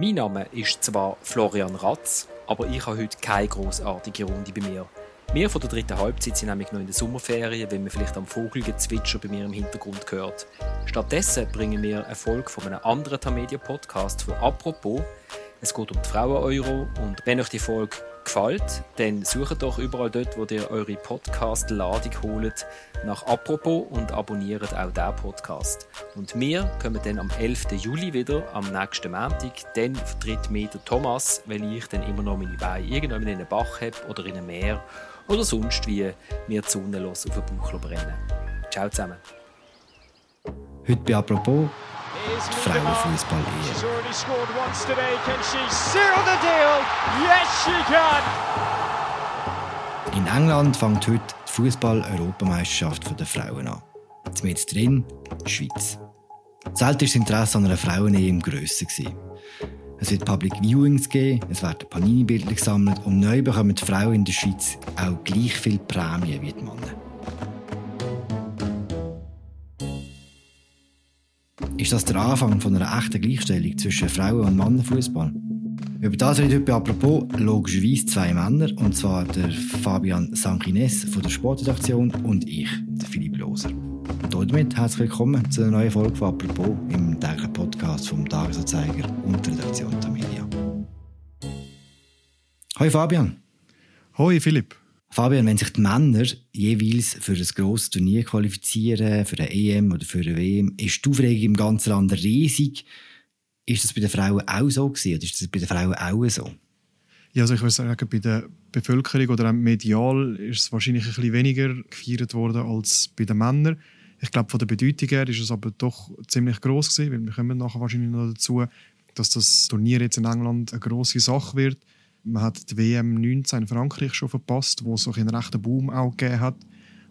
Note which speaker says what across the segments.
Speaker 1: Mein Name ist zwar Florian Ratz, aber ich habe heute keine großartige Runde bei mir. Wir von der dritten Halbzeit sind nämlich noch in der Sommerferien, wenn man vielleicht am Vogelgezwitscher bei mir im Hintergrund hört. Stattdessen bringen wir eine Folge von einem anderen Tamedia-Podcast von «Apropos». Es geht um die Frauen-Euro und wenn euch die Folge gefällt, dann sucht doch überall dort, wo ihr eure Podcast-Ladung holt, nach «Apropos» und abonniert auch diesen Podcast. Und wir kommen dann am 11. Juli wieder, am nächsten Montag. Dann vertritt mich der Thomas, weil ich dann immer noch meine Beine irgendwo in einen Bach habe oder in einem Meer oder sonst wie mir die Sonne los auf den Bauch brennen. Ciao zusammen.
Speaker 2: Heute bei «Apropos» die Frauenfußball?
Speaker 3: Yes, can.
Speaker 2: In England fängt heute die Fußball-Europameisterschaft der Frauen an. Mit drin die Schweiz. Selten war das Interesse an einer Frauen-EM grösser. Es wird Public Viewings geben, es werden Panini-Bilder gesammelt und neu bekommen die Frauen in der Schweiz auch gleich viel Prämien wie die Männer. Ist das der Anfang von einer echten Gleichstellung zwischen Frauen- und Männerfußball? Über das reden heute apropos logischerweise zwei Männer, und zwar der Fabian Sanchines von der Sportredaktion und ich, der Philipp Loser. Und damit herzlich willkommen zu einer neuen Folge von «Apropos» im täglichen Podcast vom Tagesanzeiger und der Redaktion Tamedia. Hoi Fabian.
Speaker 4: Hoi Philipp.
Speaker 2: Fabian, wenn sich die Männer jeweils für ein grosses Turnier qualifizieren, für eine EM oder für eine WM, ist die Aufregung im ganzen Land riesig. Ist das bei den Frauen auch so gewesen, oder ist das bei den Frauen auch so?
Speaker 4: Ja, also ich würde sagen, bei der Bevölkerung oder auch medial ist es wahrscheinlich ein bisschen weniger gefeiert worden als bei den Männern. Ich glaube, von der Bedeutung her ist es aber doch ziemlich groß gewesen, weil wir kommen nachher wahrscheinlich noch dazu, dass das Turnier jetzt in England eine große Sache wird. Man hat die WM 19 in Frankreich schon verpasst, wo es so einen rechten Boom auch gegeben hat.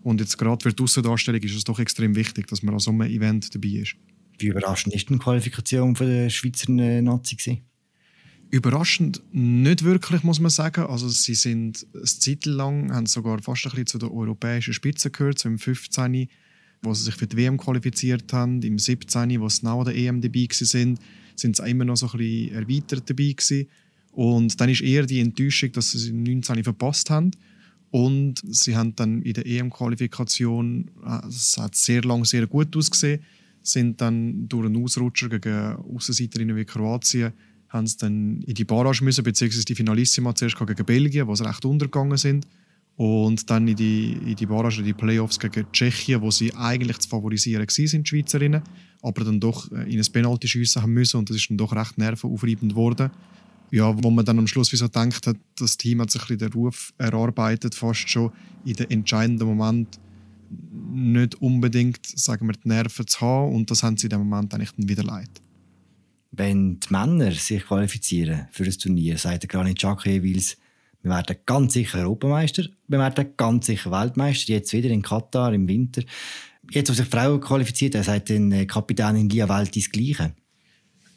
Speaker 4: Und jetzt gerade für die Aussendarstellung ist es doch extrem wichtig, dass man an so einem Event dabei ist.
Speaker 2: Wie überraschend ist die Qualifikation von der Schweizer Nazi gewesen?
Speaker 4: Überraschend nicht wirklich, muss man sagen. Also sie sind eine Zeit lang, haben sogar fast ein bisschen zu der europäischen Spitze gehört, so im 15., wo sie sich für die WM qualifiziert haben, im 17., wo sie nach der EM dabei sind, sind sie immer noch so ein bisschen erweitert dabei gewesen. Und dann ist eher die Enttäuschung, dass sie es im 19. verpasst haben. Und sie haben dann in der EM-Qualifikation, äh, es hat sehr lange sehr gut ausgesehen, sind dann durch einen Ausrutscher gegen Außenseiterinnen wie Kroatien haben sie dann in die Barrage müssen, beziehungsweise die Finalissima zuerst gegen Belgien, wo sie recht untergegangen sind. Und dann in die, in die Barrage, in die Playoffs gegen Tschechien, wo sie eigentlich zu favorisieren waren, die Schweizerinnen, aber dann doch äh, in ein Penalty schiessen haben müssen und das ist dann doch recht nervenaufreibend geworden. Ja, wo man dann am Schluss wie so denkt hat, das Team hat sich ein den Ruf erarbeitet, fast schon in den entscheidenden Moment nicht unbedingt, sagen wir, die Nerven zu haben und das haben sie in dem Moment eigentlich dann wieder leid
Speaker 2: wenn die Männer sich qualifizieren für ein Turnier, sagt der Granit Xhaka jeweils, wir werden ganz sicher Europameister, wir werden ganz sicher Weltmeister, jetzt wieder in Katar im Winter. Jetzt, wo sich Frauen qualifiziert haben, sagt dann Kapitänin Lia Welti das Gleiche.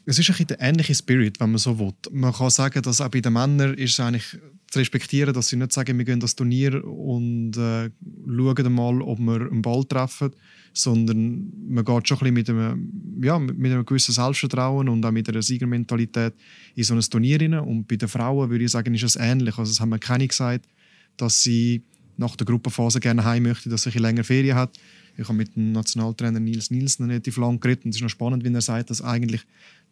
Speaker 4: Es ist ein bisschen der ähnliche Spirit, wenn man so will. Man kann sagen, dass auch bei den Männern ist es eigentlich zu respektieren, dass sie nicht sagen, wir gehen das Turnier und äh, schauen mal, ob wir einen Ball treffen, sondern man geht schon ein bisschen mit einem, ja, mit einem gewissen Selbstvertrauen und auch mit einer Siegermentalität in so ein Turnier rein. Und bei den Frauen würde ich sagen, ist es ähnlich. Also es haben wir keine gesagt, dass sie nach der Gruppenphase gerne heim möchte, dass sie ein länger Ferien hat. Ich habe mit dem Nationaltrainer Nils Nielsen relativ lang geredet und es ist noch spannend, wenn er sagt, dass eigentlich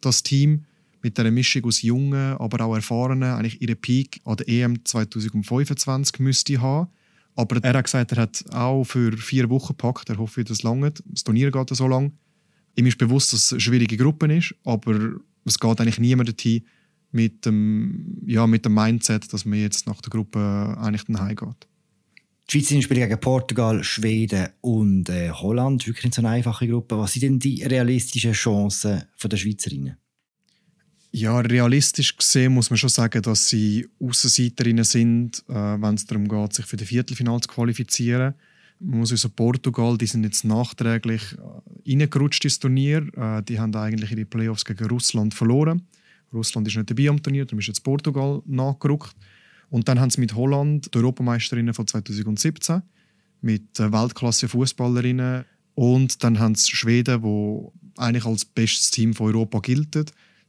Speaker 4: das Team mit einer Mischung aus Jungen, aber auch Erfahrenen eigentlich ihren Peak an der EM 2025 müsste haben. Aber er hat gesagt, er hat auch für vier Wochen gepackt. Er hofft, das lange. Das Turnier geht so lang. Ihm ist bewusst, dass es eine schwierige Gruppe ist, aber es geht eigentlich niemand dorthin mit dem, ja, mit dem Mindset, dass man jetzt nach der Gruppe eigentlich dann heimgeht.
Speaker 2: Die Schweizer spielen gegen Portugal, Schweden und äh, Holland. Wirklich nicht so eine einfache Gruppe. Was sind denn die realistischen Chancen der Schweizerinnen?
Speaker 4: Ja, realistisch gesehen muss man schon sagen, dass sie Außenseiterinnen sind, äh, wenn es darum geht, sich für die Viertelfinale zu qualifizieren. Man muss also Portugal, die sind jetzt nachträglich äh, reingerutscht ins Turnier. Äh, die haben eigentlich ihre Playoffs gegen Russland verloren. Russland ist nicht dabei am Turnier, darum ist jetzt Portugal nachgerückt. Und dann haben sie mit Holland die Europameisterinnen von 2017 mit äh, Weltklasse-Fußballerinnen und dann haben sie Schweden, wo eigentlich als bestes Team von Europa gilt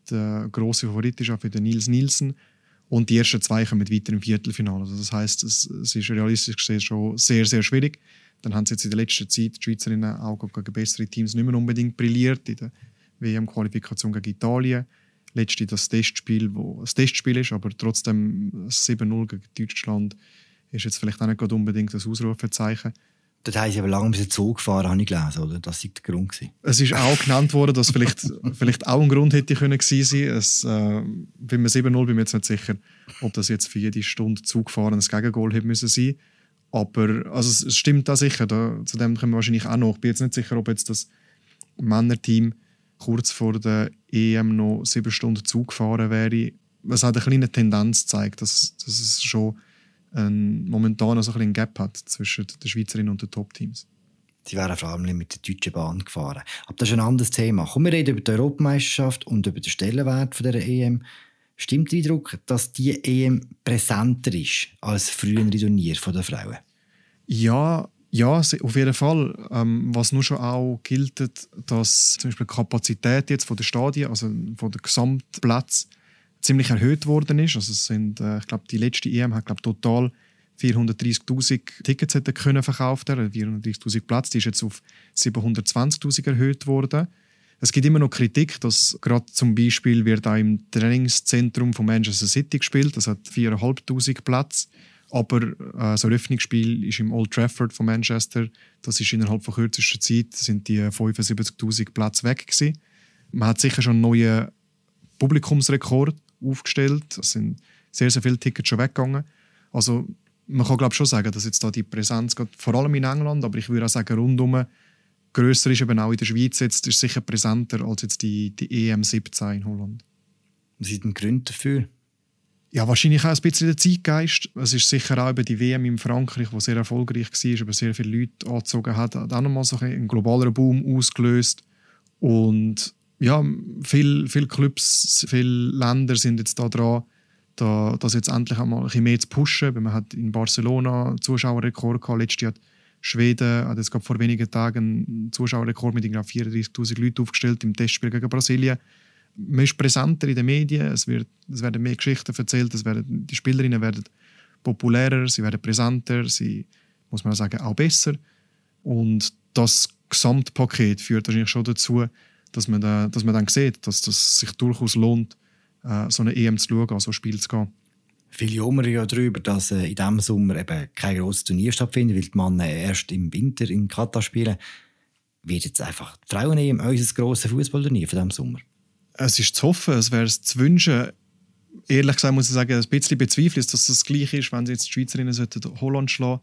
Speaker 4: der große Favorit ist auch für den Nils Nielsen. Und die ersten zwei kommen weiter im Viertelfinale. Also das heißt, es, es ist realistisch gesehen schon sehr, sehr schwierig. Dann haben sie jetzt in der letzten Zeit die Schweizerinnen auch gegen bessere Teams nicht mehr unbedingt brilliert. In der WM-Qualifikation gegen Italien. Letzte das Testspiel, wo das Testspiel ist, aber trotzdem 7-0 gegen Deutschland ist jetzt vielleicht auch nicht unbedingt das Ausrufezeichen.
Speaker 2: Dort haben sie aber lange bis Zug gefahren, habe ich gelesen, oder? Das war der Grund. Gewesen.
Speaker 4: Es ist auch genannt worden, dass vielleicht, vielleicht auch ein Grund hätte können gewesen sein. Es, äh, bei 7-0 bin ich mir jetzt nicht sicher, ob das jetzt für jede Stunde Zug fahren ein Gegengol hätte müssen sein. Aber also es stimmt da sicher. Da, zu dem kommen wir wahrscheinlich auch noch. Ich bin jetzt nicht sicher, ob jetzt das Männerteam kurz vor der EM noch sieben Stunden Zug gefahren wäre. Was hat eine kleine Tendenz zeigt, dass, dass es schon ein, momentan so ein, ein Gap hat zwischen den Schweizerinnen und den Top-Teams.
Speaker 2: Sie wären vor allem mit der Deutschen Bahn gefahren. Aber das ist ein anderes Thema. Kommen wir reden über die Europameisterschaft und über den Stellenwert von der EM. Stimmt der Eindruck, dass die EM präsenter ist als frühere Turnier der Frauen?
Speaker 4: Ja, ja, auf jeden Fall. Ähm, was nur schon auch gilt, dass zum Beispiel die Kapazität jetzt von der Stadien, also von der Gesamtplatz, ziemlich erhöht worden ist. Also es sind, äh, ich glaube, die letzte EM hat glaub, total 430.000 Tickets können verkauft, 430.000 Platz, die ist jetzt auf 720.000 erhöht worden. Es gibt immer noch Kritik, dass gerade zum Beispiel wird auch im Trainingszentrum von Manchester City gespielt, das hat 4.500 Platz. Aber äh, so ein Öffnungsspiel ist im Old Trafford von Manchester, das ist innerhalb von kürzester Zeit sind die 75.000 Plätze weg gewesen. Man hat sicher schon einen neuen Publikumsrekord aufgestellt. Es sind sehr, sehr viele Tickets schon weggegangen. Also man kann glaube schon sagen, dass jetzt da die Präsenz geht, vor allem in England, aber ich würde auch sagen rundum grösser ist eben auch in der Schweiz jetzt ist sicher präsenter als jetzt die, die EM 17 in Holland.
Speaker 2: Was sind die Gründe dafür?
Speaker 4: Ja, wahrscheinlich auch ein bisschen der Zeitgeist. Es ist sicher auch über die WM in Frankreich, die sehr erfolgreich war, aber sehr viele Leute angezogen hat, hat auch nochmal so einen globalen Boom ausgelöst. Und ja, viele viel Clubs, viele Länder sind jetzt da dran, da, das jetzt endlich einmal ein bisschen mehr zu pushen. Man hat in Barcelona einen Zuschauerrekord gehabt. Letztes Jahr hat Schweden hat jetzt gerade vor wenigen Tagen einen Zuschauerrekord mit 34.000 Leuten aufgestellt im Testspiel gegen Brasilien. Man ist präsenter in den Medien, es, wird, es werden mehr Geschichten erzählt, es werden, die Spielerinnen werden populärer, sie werden präsenter, sie, muss man sagen, auch besser. Und das Gesamtpaket führt wahrscheinlich schon dazu, dass man, da, dass man dann sieht, dass das sich durchaus lohnt, äh, so eine EM zu schauen, so also ein Spiel zu gehen.
Speaker 2: Viele jammern ja darüber, dass äh, in diesem Sommer eben kein grosses Turnier stattfindet, weil die Männer erst im Winter in Katar spielen. Wird jetzt einfach die Frauen-EM unser grosses Fußballturnier von diesem Sommer?
Speaker 4: Es ist zu hoffen, es wäre zu wünschen. Ehrlich gesagt muss ich sagen, ein bisschen bezweifle ich, dass das gleich ist, wenn sie jetzt die Schweizerinnen Holland schlagen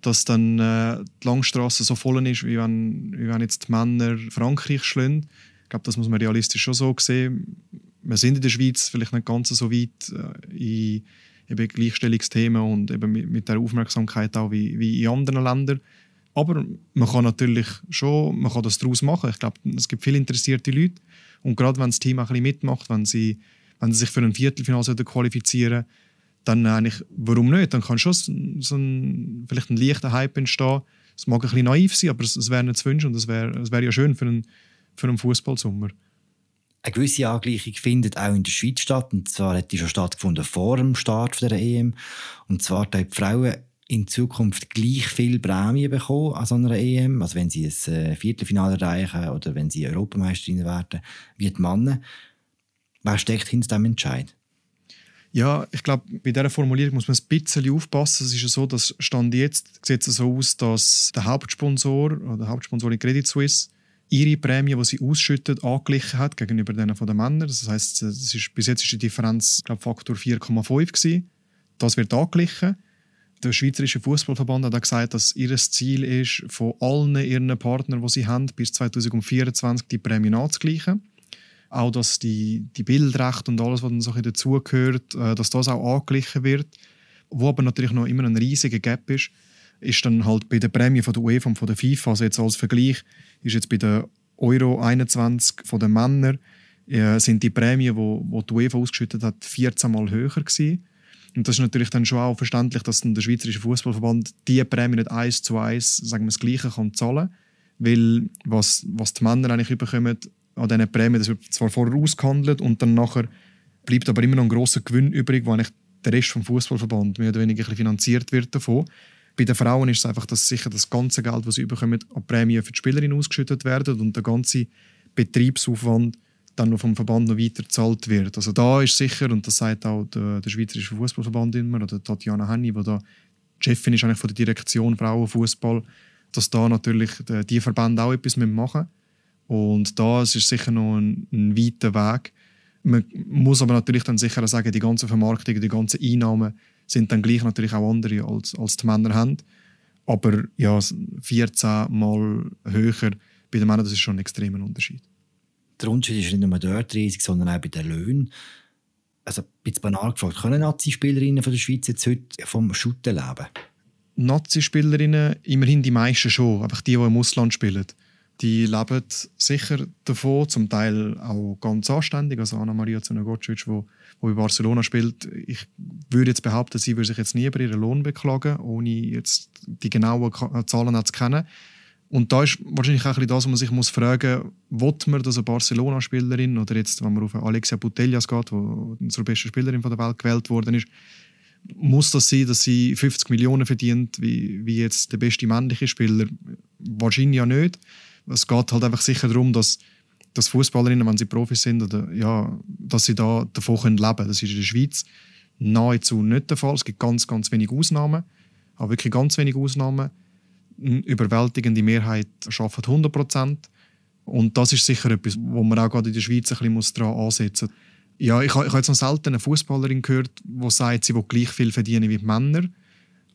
Speaker 4: dass dann äh, die Langstrasse so voll ist, wie wenn, wie wenn jetzt die Männer Frankreich schlagen. Ich glaube, das muss man realistisch schon so sehen. Wir sind in der Schweiz vielleicht nicht ganz so weit äh, in eben Gleichstellungsthemen und eben mit, mit der Aufmerksamkeit auch wie, wie in anderen Ländern. Aber man kann natürlich schon, man kann das daraus machen. Ich glaube, es gibt viele interessierte Leute und gerade wenn das Team ein bisschen mitmacht, wenn sie, wenn sie sich für ein Viertelfinale qualifizieren dann eigentlich, warum nicht? Dann kann schon so ein, vielleicht ein leichter Hype entstehen. Es mag ein bisschen naiv sein, aber es, es wäre nicht zu wünschen und es wäre, es ja schön für einen, für einen Fußballsommer.
Speaker 2: Eine gewisse Angleichung findet auch in der Schweiz statt. Und zwar hat die schon stattgefunden vor dem Start der EM. Und zwar haben die Frauen in Zukunft gleich viel Prämie bekommen an so einer EM, also wenn sie ein äh, Viertelfinale erreichen oder wenn sie Europameisterin werden, wie die Männer. Wer steckt hinter diesem Entscheid?
Speaker 4: Ja, ich glaube, bei dieser Formulierung muss man ein bisschen aufpassen. Es ist ja so, dass Stand jetzt sieht es so aus, dass der Hauptsponsor oder der Hauptsponsor in Credit Suisse ihre Prämie, die sie ausschüttet, angeglichen hat gegenüber denen von den Männern. Das heißt, bis jetzt ist die Differenz glaube Faktor 4,5 gewesen. Das wird angeglichen. Der Schweizerische Fußballverband hat gesagt, dass ihr Ziel ist, von allen ihren Partnern, die sie haben, bis 2024 die Prämie anzugleichen auch dass die, die Bildrechte und alles, was dann so dazugehört, äh, dass das auch angeglichen wird. Wo aber natürlich noch immer ein riesiger Gap ist, ist dann halt bei der Prämie von der UEFA und von der FIFA, also jetzt als Vergleich, ist jetzt bei der Euro 21 von den Männern äh, sind die Prämien, wo die UEFA ausgeschüttet hat, 14 Mal höher gewesen. Und das ist natürlich dann schon auch verständlich, dass der Schweizerische Fußballverband diese Prämie nicht eins zu eins sagen wir, das Gleiche kann zahlen weil was, was die Männer eigentlich bekommen, an diesen Prämien. Das wird zwar vorher ausgehandelt und dann nachher bleibt aber immer noch ein grosser Gewinn übrig, wo eigentlich der Rest vom Fußballverband mehr oder weniger finanziert wird davon. Bei den Frauen ist es einfach, dass sicher das ganze Geld, das sie bekommen, an Prämien für die Spielerin ausgeschüttet werden und der ganze Betriebsaufwand dann noch vom Verband noch weiter gezahlt wird. Also da ist sicher, und das sagt auch der, der Schweizerische Fußballverband immer, oder Tatjana Henny, die da Chefin ist eigentlich von der Direktion Frauenfußball, dass da natürlich die Verbände auch etwas machen müssen. Und da ist sicher noch ein, ein weiter Weg. Man muss aber natürlich dann sicher sagen, die ganze Vermarktung, die ganzen Einnahmen sind dann gleich natürlich auch andere, als, als die Männer haben. Aber ja, 14 Mal höher bei den Männern, das ist schon ein extremer Unterschied.
Speaker 2: Der Unterschied ist nicht nur dort riesig, sondern auch bei den Löhnen. Also, bisschen banal gefragt, können Nazi-Spielerinnen von der Schweiz jetzt heute vom Shooten leben?
Speaker 4: Nazi-Spielerinnen, immerhin die meisten schon, einfach die, die im Ausland spielen. Die leben sicher davon, zum Teil auch ganz anständig. Also Anna-Maria Zunagocic, die, die bei Barcelona spielt, ich würde jetzt behaupten, sie würde sich jetzt nie über ihren Lohn beklagen, ohne jetzt die genauen Zahlen zu kennen. Und da ist wahrscheinlich auch ein das, was man sich muss fragen muss, will man, dass eine Barcelona-Spielerin oder jetzt, wenn man auf Alexia Putellas geht, die zur besten Spielerin der Welt gewählt worden ist, muss das sein, dass sie 50 Millionen verdient, wie, wie jetzt der beste männliche Spieler? Wahrscheinlich ja nicht. Es geht halt einfach sicher darum, dass, dass Fußballerinnen, wenn sie Profis sind, oder, ja, dass sie da davon leben können. Das ist in der Schweiz nahezu nicht der Fall. Es gibt ganz, ganz wenige Ausnahmen, aber wirklich ganz wenige Ausnahmen eine überwältigende Mehrheit arbeitet 100 Prozent. Und das ist sicher etwas, wo man auch gerade in der Schweiz ein bisschen daran ansetzen muss. Ja, ich, ich habe jetzt noch selten eine Fußballerin gehört, die sagt, sie will gleich viel verdienen wie die Männer.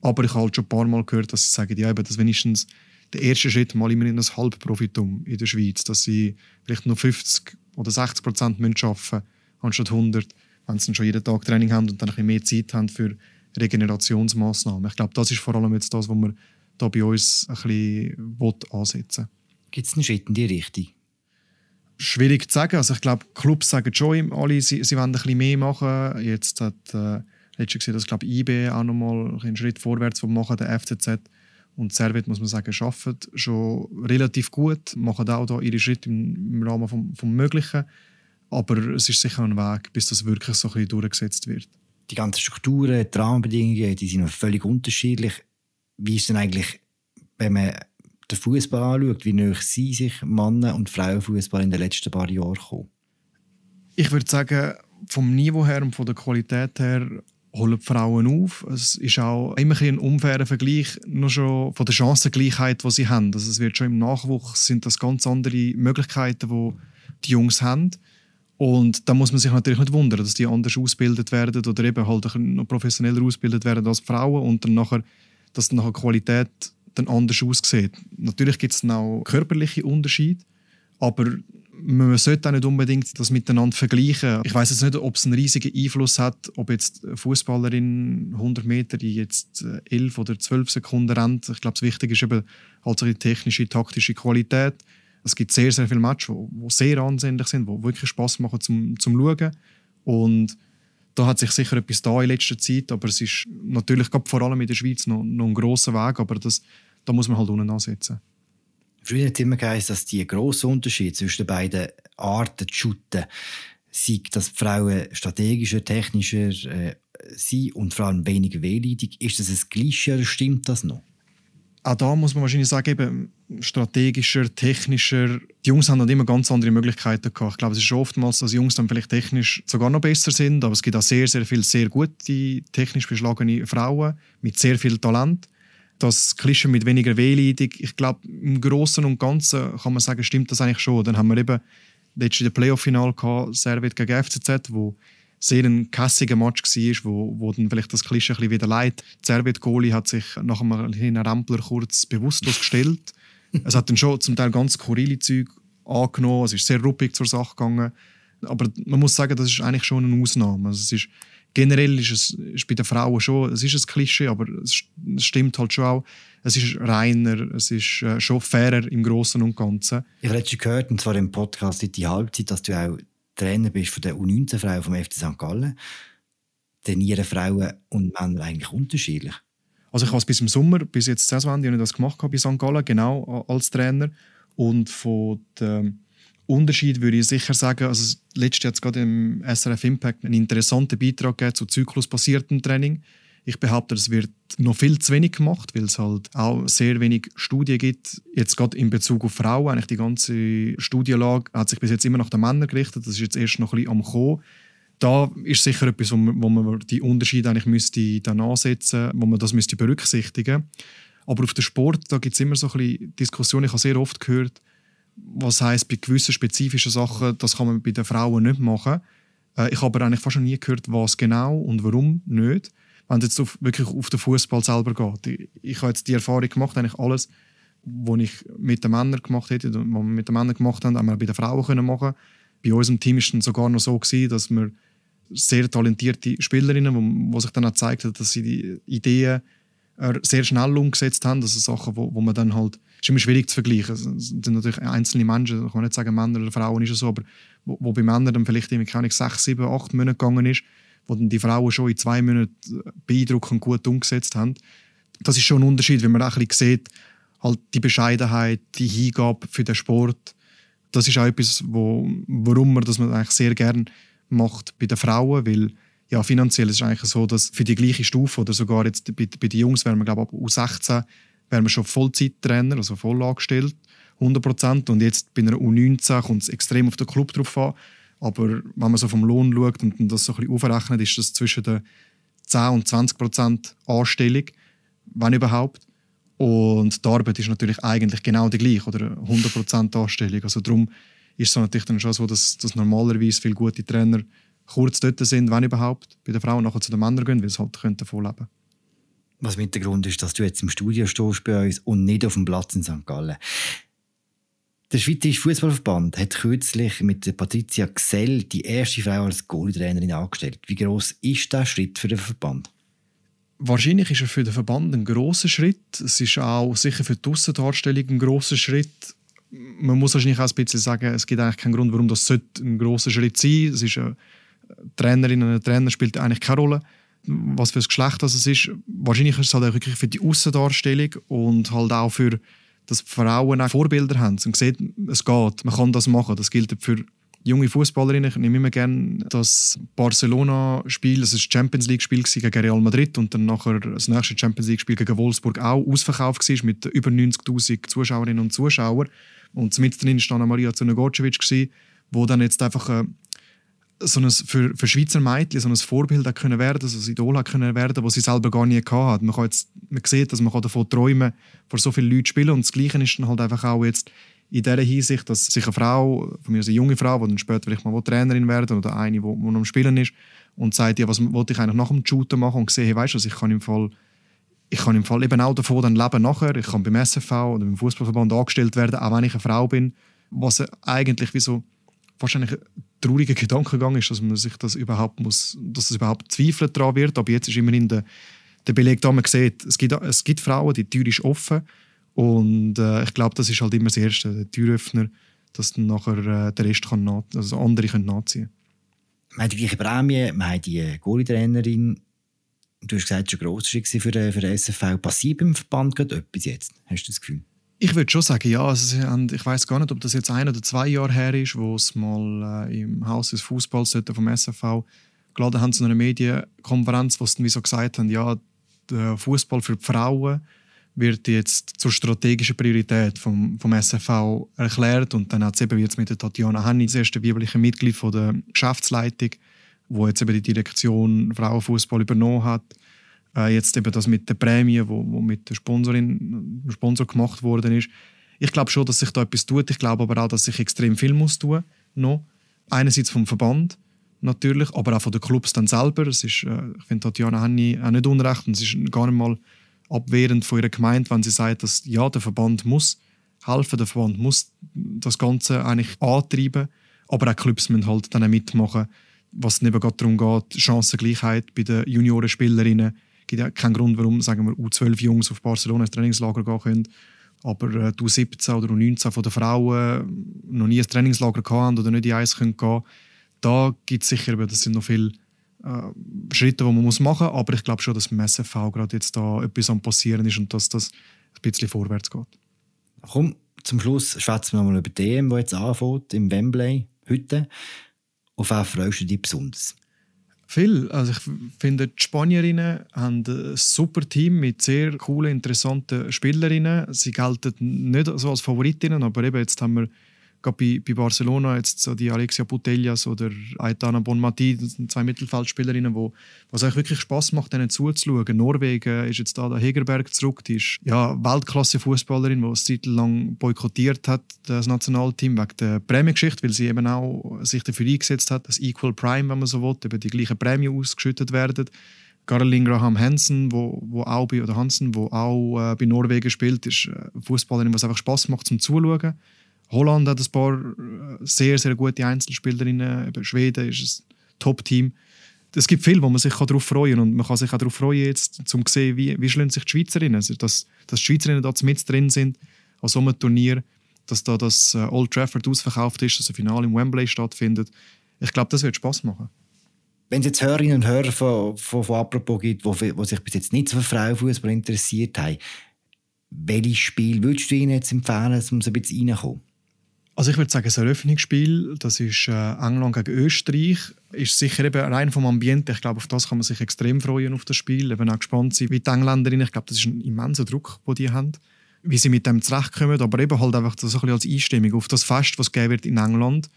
Speaker 4: Aber ich habe halt schon ein paar Mal gehört, dass sie sagen, ja, dass wenigstens der erste Schritt mal immer in ein Halbprofitum in der Schweiz, dass sie vielleicht nur 50 oder 60 Prozent arbeiten müssen, anstatt 100, wenn sie dann schon jeden Tag Training haben und dann ein bisschen mehr Zeit haben für Regenerationsmaßnahmen. Ich glaube, das ist vor allem jetzt das, was man da bei uns ein bisschen ansetzen
Speaker 2: Gibt es einen Schritt in die Richtung?
Speaker 4: Schwierig zu sagen. Also ich glaube, Clubs sagen schon alle, sie, sie wollen ein bisschen mehr machen. Jetzt hat äh, letztes gesehen, dass glaube IB auch nochmal einen Schritt vorwärts machen, der FCZ und Servet, muss man sagen, arbeiten schon relativ gut, machen auch da ihre Schritte im, im Rahmen vom, vom Möglichen. Aber es ist sicher ein Weg, bis das wirklich so ein bisschen durchgesetzt wird.
Speaker 2: Die ganzen Strukturen, die Rahmenbedingungen, die sind völlig unterschiedlich wie ist denn eigentlich, wenn man den Fußball anschaut, wie näher sie sich Männer- und Frauenfußball in den letzten paar Jahren kommen?
Speaker 4: Ich würde sagen, vom Niveau her und von der Qualität her holen die Frauen auf. Es ist auch immer ein unfairer Vergleich, nur schon von der Chancengleichheit, die sie haben. Also es wird schon im Nachwuchs sind das ganz andere Möglichkeiten, die die Jungs haben. Und da muss man sich natürlich nicht wundern, dass die anders ausgebildet werden oder eben halt noch professioneller ausgebildet werden als Frauen und dann nachher dass die Qualität dann anders aussieht. Natürlich gibt es auch körperliche Unterschiede, aber man sollte auch nicht unbedingt das miteinander vergleichen. Ich weiß jetzt nicht, ob es einen riesigen Einfluss hat, ob jetzt eine Fußballerin 100 Meter in jetzt 11 oder 12 Sekunden rennt. Ich glaube, das Wichtige ist eben halt die technische, taktische Qualität. Es gibt sehr, sehr viele Matches, die sehr ansehnlich sind, die wirklich Spaß machen zum, zum Schauen. Und da hat sich sicher etwas da in letzter Zeit, aber es ist natürlich vor allem in der Schweiz noch, noch ein grosser Weg, aber das, da muss man halt unten ansetzen.
Speaker 2: Früher hat immer geheißen, dass die grossen Unterschied zwischen den beiden Arten zu shooten, sei, dass die Frauen strategischer, technischer äh, sind und allem weniger wehleidig. Ist das ein Klischee oder stimmt das noch?
Speaker 4: Auch da muss man wahrscheinlich sagen, eben strategischer, technischer. Die Jungs haben dann immer ganz andere Möglichkeiten gehabt. Ich glaube, es ist oftmals, dass Jungs dann vielleicht technisch sogar noch besser sind, aber es gibt auch sehr, sehr viele sehr gute, technisch beschlagene Frauen mit sehr viel Talent. Das Klischee mit weniger Wehleidung, ich glaube, im Großen und Ganzen kann man sagen, stimmt das eigentlich schon. Dann haben wir eben letztes Playoff-Final gehabt, Servet gegen FCZ, wo sehr ein kässiger Match war, wo, wo dann vielleicht das Klischee ein bisschen wieder leid. Servet Goli hat sich nach einem Rempler kurz bewusstlos gestellt. es hat dann schon zum Teil ganz skurrile Zeug angenommen. Es ist sehr ruppig zur Sache gegangen. Aber man muss sagen, das ist eigentlich schon eine Ausnahme. Also es ist, generell ist es ist bei den Frauen schon, es ist ein Klischee, aber es, es stimmt halt schon auch. Es ist reiner, es ist äh, schon fairer im Großen und Ganzen.
Speaker 2: Ich habe letztens gehört, und zwar im Podcast in die Halbzeit, dass du auch Trainer bist von der U19-Frau vom FC St. Gallen, trainieren Frauen und Männer eigentlich unterschiedlich?
Speaker 4: Also ich habe es bis im Sommer, bis jetzt Saisonende, das gemacht habe bei St. Gallen, genau als Trainer. Und von der Unterschied würde ich sicher sagen, also letztes Jahr gerade im SRF Impact einen interessanten Beitrag gegeben zu zyklusbasiertem Training. Ich behaupte, es wird noch viel zu wenig gemacht, weil es halt auch sehr wenig Studien gibt. Jetzt gerade in Bezug auf Frauen, eigentlich die ganze Studienlage hat sich bis jetzt immer nach den Männern gerichtet. Das ist jetzt erst noch ein bisschen am Kommen. Da ist sicher etwas, wo man, wo man die Unterschiede eigentlich müsste dann ansetzen, wo man das müsste berücksichtigen. Aber auf den Sport, gibt es immer so ein bisschen Diskussionen. Ich habe sehr oft gehört, was heißt bei gewissen spezifischen Sachen, das kann man bei den Frauen nicht machen. Äh, ich habe aber eigentlich fast schon nie gehört, was genau und warum nicht wenn es jetzt auf, wirklich auf den Fußball selber geht. Ich, ich habe jetzt die Erfahrung gemacht, eigentlich alles, was ich mit den Männern gemacht hätte, was wir mit den Männern gemacht haben, haben wir bei den Frauen können machen. Bei unserem Team ist es sogar noch so gewesen, dass wir sehr talentierte Spielerinnen, wo, wo sich dann auch gezeigt hat, dass sie die Ideen äh, sehr schnell umgesetzt haben. Das sind Sachen, wo, wo man dann halt ist immer schwierig zu vergleichen. Es sind natürlich einzelne Menschen, ich kann nicht sagen Männer oder Frauen ist es so, aber wo, wo bei Männern dann vielleicht irgendwie keine sechs, sieben, acht Monate gegangen ist, wo die Frauen schon in zwei Monaten beeindruckend gut umgesetzt haben. Das ist schon ein Unterschied, wenn man auch ein bisschen sieht, halt die Bescheidenheit, die Hingabe für den Sport. Das ist auch etwas, wo, warum man das eigentlich sehr gerne macht bei den Frauen, weil ja, finanziell ist es eigentlich so, dass für die gleiche Stufe oder sogar jetzt bei, bei den Jungs wären wir glaube ich ab U16 wären wir schon Vollzeittrainer, also voll angestellt, 100 Und jetzt bei einer U19 kommt es extrem auf den Club drauf an. Aber wenn man so vom Lohn schaut und das so ein bisschen aufrechnet, ist das zwischen den 10 und 20 Prozent Anstellung, wenn überhaupt. Und die Arbeit ist natürlich eigentlich genau die gleiche oder 100 Prozent Anstellung. Also darum ist es natürlich dann schon so, dass, dass normalerweise viele gute Trainer kurz dort sind, wenn überhaupt, bei den Frauen nachher zu den Männern gehen, weil sie halt davon leben können.
Speaker 2: Was mit der Grund ist, dass du jetzt im Studio stehst bei uns und nicht auf dem Platz in St. Gallen. Der Schweizerische Fußballverband hat kürzlich mit Patricia Gsell die erste Frau als Goalie-Trainerin angestellt. Wie groß ist der Schritt für den Verband?
Speaker 4: Wahrscheinlich ist er für den Verband ein großer Schritt. Es ist auch sicher für die Aussendarstellung ein großer Schritt. Man muss wahrscheinlich auch ein bisschen sagen, es gibt eigentlich keinen Grund, warum das ein großer Schritt sein sollte. Es ist eine Trainerin und ein Trainer spielt eigentlich keine Rolle, was für ein Geschlecht das ist. Wahrscheinlich ist es halt auch wirklich für die Aussendarstellung und halt auch für dass Frauen auch Vorbilder haben und sehen, es geht, man kann das machen. Das gilt für junge Fußballerinnen. Ich nehme immer gerne das Barcelona-Spiel, das war das Champions League-Spiel gegen Real Madrid und dann nachher das nächste Champions League-Spiel gegen Wolfsburg auch ausverkauft war mit über 90.000 Zuschauerinnen und Zuschauern. Und mit drin war dann Maria Zunogorcevic, die dann jetzt einfach äh, so ein, für, für Schweizer Mädchen so ein Vorbild können werden, so ein Idol können werden, das sie selber gar nie hat. Man, kann jetzt, man sieht, dass man davon träumen kann, vor so vielen Leuten zu spielen. Und das Gleiche ist dann halt einfach auch jetzt in dieser Hinsicht, dass sich eine Frau, von mir eine junge Frau, die dann später vielleicht mal Trainerin werden oder eine, die, noch am Spielen ist, und sagt, ja, was wollte ich eigentlich nach dem Shooter machen und sehe, hey, weißt du, ich kann im Fall ich kann im Fall eben auch davon dann leben nachher. Ich kann beim SFV oder beim Fußballverband angestellt werden, auch wenn ich eine Frau bin. Was eigentlich wie so wahrscheinlich ein trauriger Gedankengang ist, dass man sich das überhaupt muss, dass es überhaupt Zweifel daran wird. Aber jetzt ist immerhin der, der Beleg da, man sieht, es gibt, es gibt Frauen, die Tür ist offen. Und äh, ich glaube, das ist halt immer das Erste, der Türöffner, dass dann nachher äh, der Rest kann nach, also andere können nachziehen
Speaker 2: Wir haben die gleiche Prämie, wir haben die Goalie-Trainerin. Du hast gesagt, es war ein grosser für den, für den SFV. Passiert beim Verband gerade etwas jetzt? Hast du das Gefühl?
Speaker 4: Ich würde schon sagen, ja. Also ich weiß gar nicht, ob das jetzt ein oder zwei Jahre her ist, wo es mal äh, im Haus des Fußballs vom SFV geladen haben zu einer Medienkonferenz, wo sie dann so gesagt haben, ja, der Fußball für die Frauen wird jetzt zur strategischen Priorität vom, vom SFV erklärt und dann hat es eben jetzt mit der Tatjana Henni, das erste weibliche Mitglied von der Geschäftsleitung, wo jetzt eben die Direktion Frauenfußball übernommen hat, äh, jetzt eben das mit der Prämie, wo, wo mit der Sponsorin, Sponsor gemacht worden ist. Ich glaube schon, dass sich da etwas tut. Ich glaube aber auch, dass sich extrem viel muss tun noch. Einerseits vom Verband natürlich, aber auch von den Clubs dann selber. Es ist, äh, ich finde Tatjana Henni auch nicht unrecht und es ist gar nicht mal abwehrend von ihrer Gemeinde, wenn sie sagt, dass ja, der Verband muss helfen, der Verband muss das Ganze eigentlich antreiben, aber auch Clubs müssen halt dann mitmachen, was eben gerade darum geht, Chancengleichheit bei den Juniorenspielerinnen, gibt ja keinen Grund, warum sagen wir, U12-Jungs auf Barcelona ins Trainingslager gehen können. Aber äh, U17 oder U19 von den Frauen noch nie ein Trainingslager haben oder nicht in eins können gehen da gibt es sicher, das sind noch viele äh, Schritte, die man muss machen muss. Aber ich glaube schon, dass im SFV gerade jetzt da etwas am passieren ist und dass das ein bisschen vorwärts geht.
Speaker 2: Komm, zum Schluss schwätzen wir nochmal über die EM, die jetzt anfängt, im Wembley, heute. Auf wen freust du dich besonders?
Speaker 4: Viel. Also ich finde, die Spanierinnen haben ein super Team mit sehr coolen, interessanten Spielerinnen. Sie gelten nicht so als Favoritinnen, aber eben jetzt haben wir gerade bei, bei Barcelona jetzt so die Alexia Putellas oder Aitana Bonmati, zwei Mittelfeldspielerinnen, wo was eigentlich wirklich Spaß macht, denen zuzuschauen. Norwegen ist jetzt da der Hegerberg zurück, die ist ja Weltklasse-Fußballerin, die eine Zeit lang boykottiert hat, das Nationalteam wegen der Prämiengeschichte, weil sie eben auch sich dafür eingesetzt hat, dass Equal Prime, wenn man so will, eben die gleichen Prämien ausgeschüttet werden. Caroline Graham Hansen, wo, wo auch bei, oder Hansen, wo auch äh, bei Norwegen spielt, ist eine Fußballerin, die es einfach Spaß macht zum Zuschauen. Holland hat ein paar äh, sehr, sehr gute Einzelspielerinnen. Schweden ist ein Top-Team. Es gibt viel, wo man sich darauf freuen kann. Und man kann sich auch darauf freuen, jetzt, um zu sehen, wie, wie sich die Schweizerinnen. Also, dass, dass die Schweizerinnen da mit drin sind an so einem Turnier, dass da das äh, Old Trafford ausverkauft ist, dass ein Finale im Wembley stattfindet. Ich glaube, das wird Spaß machen.
Speaker 2: Wenn es jetzt Hörerinnen und Hörer von, von, von Apropos gibt, die sich bis jetzt nicht für Frauenfußball interessiert haben, welches Spiel würdest du ihnen jetzt empfehlen, um so ein bisschen reinzukommen?
Speaker 4: Also ich würde sagen, das Eröffnungsspiel, das ist äh, England gegen Österreich, ist sicher eben rein vom Ambiente. Ich glaube, auf das kann man sich extrem freuen auf das Spiel. Eben auch gespannt sein, wie die Engländerinnen. Ich glaube, das ist ein immenser Druck, den die haben, wie sie mit dem zurechtkommen. Aber eben halt einfach so ein bisschen als Einstimmung auf das Fest, was gegeben wird in England.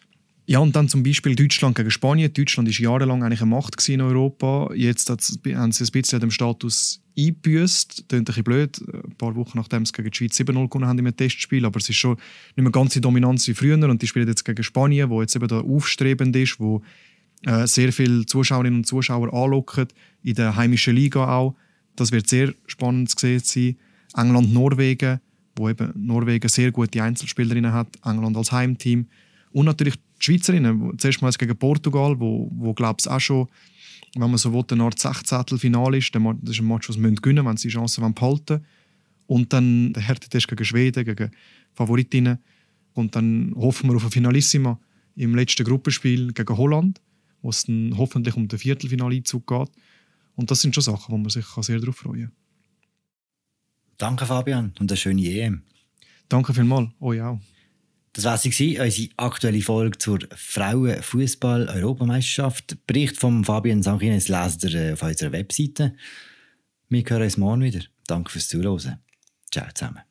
Speaker 4: Ja, und dann zum Beispiel Deutschland gegen Spanien. Deutschland war jahrelang eigentlich eine Macht in Europa. Jetzt haben sie ein bisschen den Status eingebüßt. Das klingt ein bisschen blöd, ein paar Wochen nachdem sie gegen die Schweiz 7-0 gewonnen haben im Testspiel. Aber es ist schon nicht mehr ganz die Dominanz wie früher. Und die spielen jetzt gegen Spanien, wo jetzt eben da aufstrebend ist, wo äh, sehr viele Zuschauerinnen und Zuschauer anlocken, in der heimischen Liga auch. Das wird sehr spannend zu sehen sein. England, Norwegen, wo eben Norwegen sehr gute Einzelspielerinnen hat. England als Heimteam. Und natürlich die Schweizerinnen, zuerst mal gegen Portugal, wo, wo glaube ich auch schon, wenn man so will, eine Art 16. Finale ist. Das ist ein Match, das sie gewinnen wenn sie die Chance behalten Und dann der Härtetest gegen Schweden, gegen Favoritinnen. Und dann hoffen wir auf ein Finalissima im letzten Gruppenspiel gegen Holland, wo es dann hoffentlich um den Viertelfinaleinzug geht. Und das sind schon Sachen, wo man sich sehr darauf freuen kann.
Speaker 2: Danke, Fabian, und eine schöne EM.
Speaker 4: Danke vielmals, euch auch.
Speaker 2: Das war sie, unsere aktuelle Folge zur Frauenfußball-Europameisterschaft. Bericht von Fabian Sanchines lesen ihr auf unserer Webseite. Wir hören uns morgen wieder. Danke fürs Zuhören. Ciao zusammen.